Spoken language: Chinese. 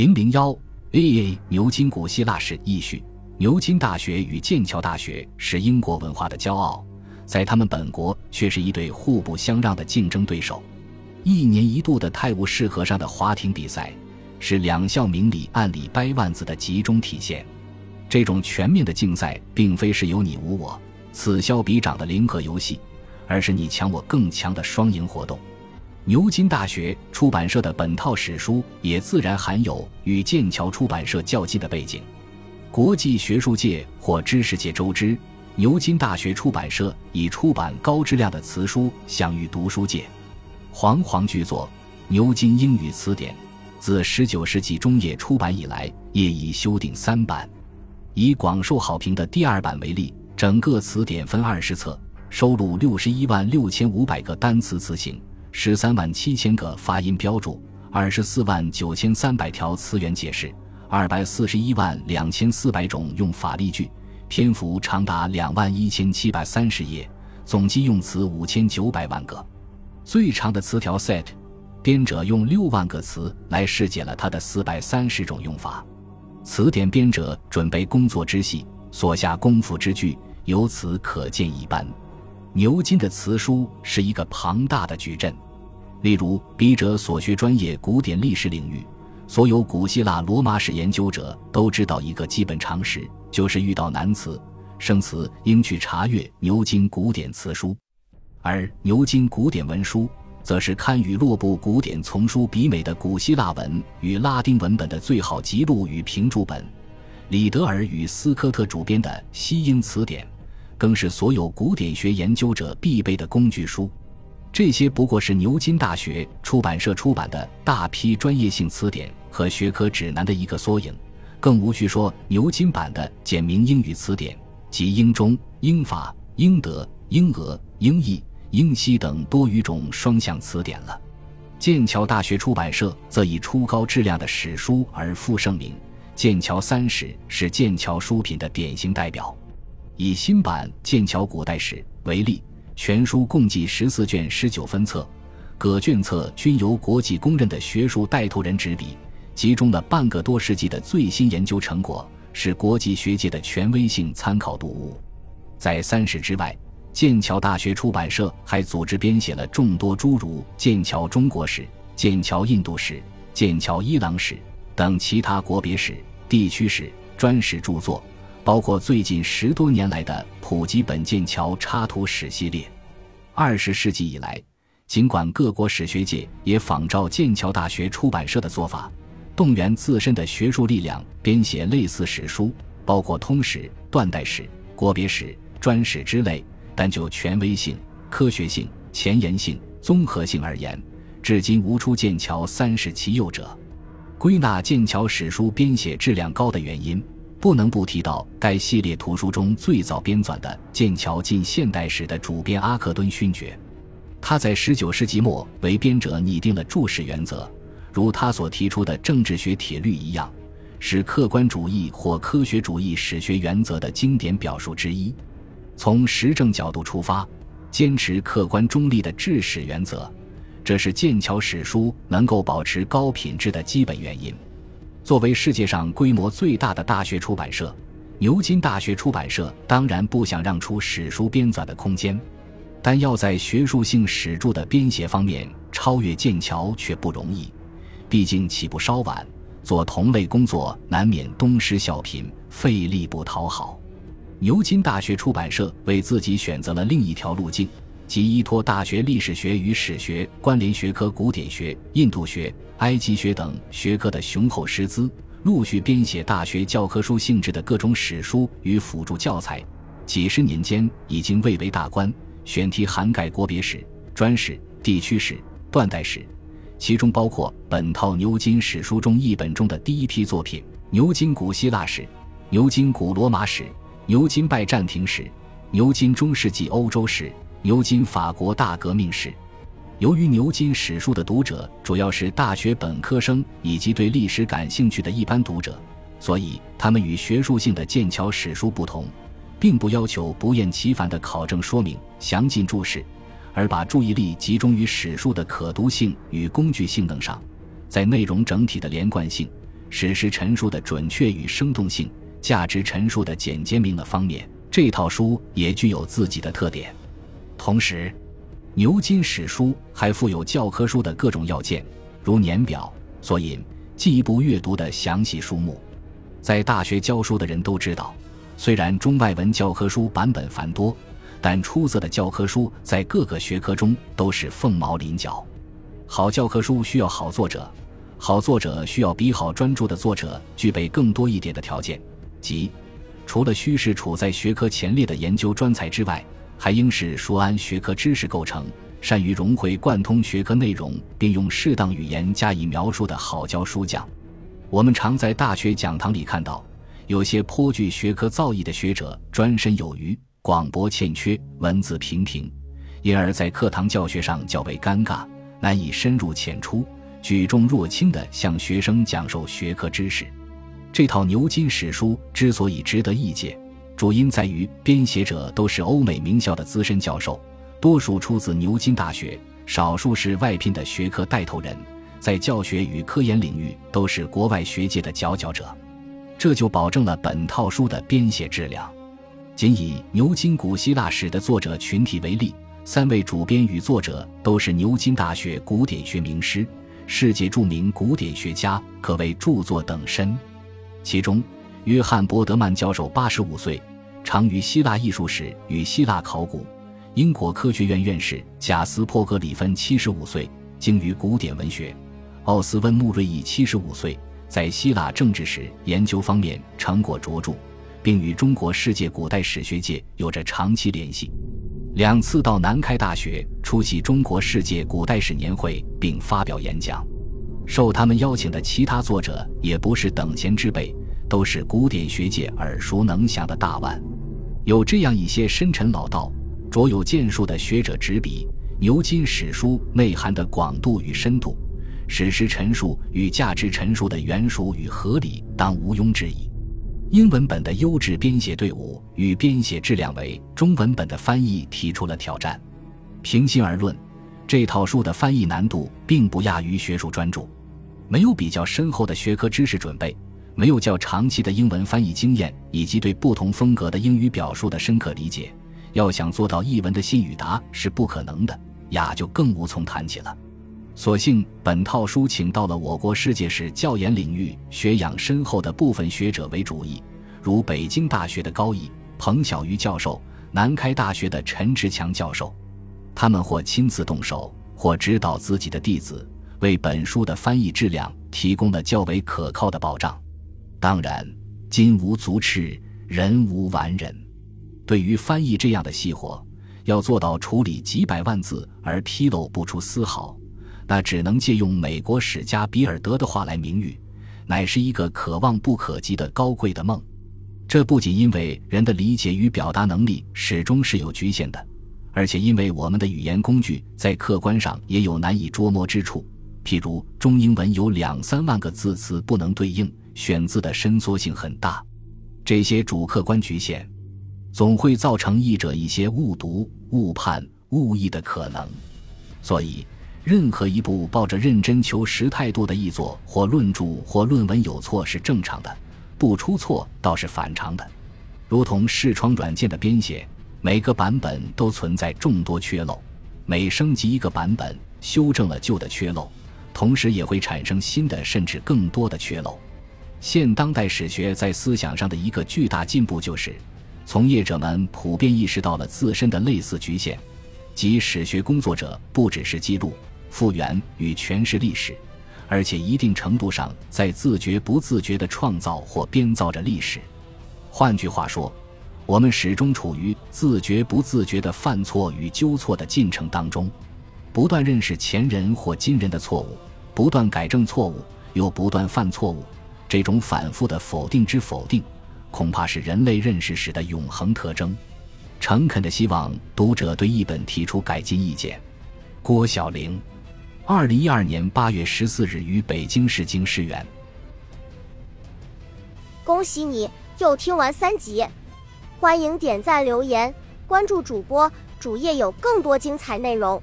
零零幺，A A 牛津古希腊史译序。牛津大学与剑桥大学是英国文化的骄傲，在他们本国却是一对互不相让的竞争对手。一年一度的泰晤士河上的划艇比赛，是两校明里暗里掰腕子的集中体现。这种全面的竞赛，并非是有你无我、此消彼长的零和游戏，而是你强我更强的双赢活动。牛津大学出版社的本套史书，也自然含有与剑桥出版社较劲的背景。国际学术界或知识界周知，牛津大学出版社以出版高质量的词书享誉读书界。煌煌巨作《牛津英语词典》，自19世纪中叶出版以来，业已修订三版。以广受好评的第二版为例，整个词典分二十册，收录61万6500个单词词形，13万7000个发音标注，24万9300条词源解释。二百四十一万两千四百种用法例句，篇幅长达两万一千七百三十页，总计用词五千九百万个。最长的词条 set，编者用六万个词来释解了它的四百三十种用法。词典编者准备工作之细，所下功夫之巨，由此可见一斑。牛津的词书是一个庞大的矩阵，例如笔者所学专业古典历史领域。所有古希腊罗马史研究者都知道一个基本常识，就是遇到难词、生词，应去查阅牛津古典词书。而牛津古典文书，则是堪与洛布古典丛书比美的古希腊文与拉丁文本的最好辑录与评注本。李德尔与斯科特主编的西英词典，更是所有古典学研究者必备的工具书。这些不过是牛津大学出版社出版的大批专业性词典和学科指南的一个缩影，更无需说牛津版的简明英语词典及英中、英法、英德、英俄、英意、英西等多语种双向词典了。剑桥大学出版社则以出高质量的史书而负盛名，《剑桥三史》是剑桥书品的典型代表。以新版《剑桥古代史》为例。全书共计十四卷十九分册，各卷册均由国际公认的学术带头人执笔，集中了半个多世纪的最新研究成果，是国际学界的权威性参考读物。在三史之外，剑桥大学出版社还组织编写了众多诸如《剑桥中国史》《剑桥印度史》《剑桥伊朗史》等其他国别史、地区史专史著作。包括最近十多年来的普及本剑桥插图史系列。二十世纪以来，尽管各国史学界也仿照剑桥大学出版社的做法，动员自身的学术力量编写类似史书，包括通史、断代史、国别史、专史之类，但就权威性、科学性、前沿性、综合性而言，至今无出剑桥三世其右者。归纳剑桥史书编写质量高的原因。不能不提到该系列图书中最早编纂的《剑桥近现代史》的主编阿克敦勋爵，他在19世纪末为编者拟定了注释原则，如他所提出的政治学铁律一样，是客观主义或科学主义史学原则的经典表述之一。从实证角度出发，坚持客观中立的治史原则，这是剑桥史书能够保持高品质的基本原因。作为世界上规模最大的大学出版社，牛津大学出版社当然不想让出史书编纂的空间，但要在学术性史著的编写方面超越剑桥却不容易，毕竟起步稍晚，做同类工作难免东施效颦，费力不讨好。牛津大学出版社为自己选择了另一条路径。即依托大学历史学与史学关联学科、古典学、印度学、埃及学等学科的雄厚师资，陆续编写大学教科书性质的各种史书与辅助教材。几十年间，已经蔚为大观，选题涵盖国别史、专史、地区史、断代史，其中包括本套牛津史书中译本中的第一批作品《牛津古希腊史》《牛津古罗马史》《牛津拜占庭史》《牛津中世纪欧洲史》。牛津法国大革命史，由于牛津史书的读者主要是大学本科生以及对历史感兴趣的一般读者，所以他们与学术性的剑桥史书不同，并不要求不厌其烦的考证说明、详尽注释，而把注意力集中于史书的可读性与工具性等上，在内容整体的连贯性、史实陈述的准确与生动性、价值陈述的简洁明了方面，这套书也具有自己的特点。同时，牛津史书还附有教科书的各种要件，如年表、索引、进一步阅读的详细书目。在大学教书的人都知道，虽然中外文教科书版本繁多，但出色的教科书在各个学科中都是凤毛麟角。好教科书需要好作者，好作者需要比好专注的作者具备更多一点的条件，即除了需是处在学科前列的研究专才之外，还应是熟谙学科知识构成、善于融会贯通学科内容，并用适当语言加以描述的好教书匠。我们常在大学讲堂里看到，有些颇具学科造诣的学者专身有余，广博欠缺，文字平平，因而，在课堂教学上较为尴尬，难以深入浅出、举重若轻地向学生讲授学科知识。这套牛津史书之所以值得一解，主因在于编写者都是欧美名校的资深教授，多数出自牛津大学，少数是外聘的学科带头人。在教学与科研领域都是国外学界的佼佼者，这就保证了本套书的编写质量。仅以牛津古希腊史的作者群体为例，三位主编与作者都是牛津大学古典学名师、世界著名古典学家，可谓著作等身。其中，约翰·伯德曼教授八十五岁，长于希腊艺术史与希腊考古；英国科学院院士贾斯珀·格里芬七十五岁，精于古典文学。奥斯温·穆瑞伊七十五岁，在希腊政治史研究方面成果卓著，并与中国世界古代史学界有着长期联系。两次到南开大学出席中国世界古代史年会，并发表演讲。受他们邀请的其他作者也不是等闲之辈，都是古典学界耳熟能详的大腕。有这样一些深沉老道、卓有建树的学者执笔，牛津史书内涵的广度与深度。史实陈述与价值陈述的原属与合理，当毋庸置疑。英文本的优质编写队伍与编写质量为中文本的翻译提出了挑战。平心而论，这套书的翻译难度并不亚于学术专著。没有比较深厚的学科知识准备，没有较长期的英文翻译经验，以及对不同风格的英语表述的深刻理解，要想做到译文的信与达是不可能的，雅就更无从谈起了。所幸，本套书请到了我国世界史教研领域学养深厚的部分学者为主译，如北京大学的高毅、彭小瑜教授，南开大学的陈志强教授。他们或亲自动手，或指导自己的弟子，为本书的翻译质量提供了较为可靠的保障。当然，金无足赤，人无完人。对于翻译这样的细活，要做到处理几百万字而纰漏不出丝毫。那只能借用美国史家比尔德的话来明喻，乃是一个可望不可及的高贵的梦。这不仅因为人的理解与表达能力始终是有局限的，而且因为我们的语言工具在客观上也有难以捉摸之处。譬如中英文有两三万个字词不能对应，选字的伸缩性很大，这些主客观局限，总会造成译者一些误读、误判、误译的可能。所以。任何一部抱着认真求实态度的译作或论著或论文有错是正常的，不出错倒是反常的。如同视窗软件的编写，每个版本都存在众多缺漏，每升级一个版本，修正了旧的缺漏，同时也会产生新的甚至更多的缺漏。现当代史学在思想上的一个巨大进步，就是从业者们普遍意识到了自身的类似局限，即史学工作者不只是记录。复原与诠释历史，而且一定程度上在自觉不自觉地创造或编造着历史。换句话说，我们始终处于自觉不自觉的犯错与纠错的进程当中，不断认识前人或今人的错误，不断改正错误，又不断犯错误。这种反复的否定之否定，恐怕是人类认识史的永恒特征。诚恳的希望读者对译本提出改进意见。郭晓玲。二零一二年八月十四日于北京市经师园。恭喜你又听完三集，欢迎点赞留言，关注主播主页有更多精彩内容。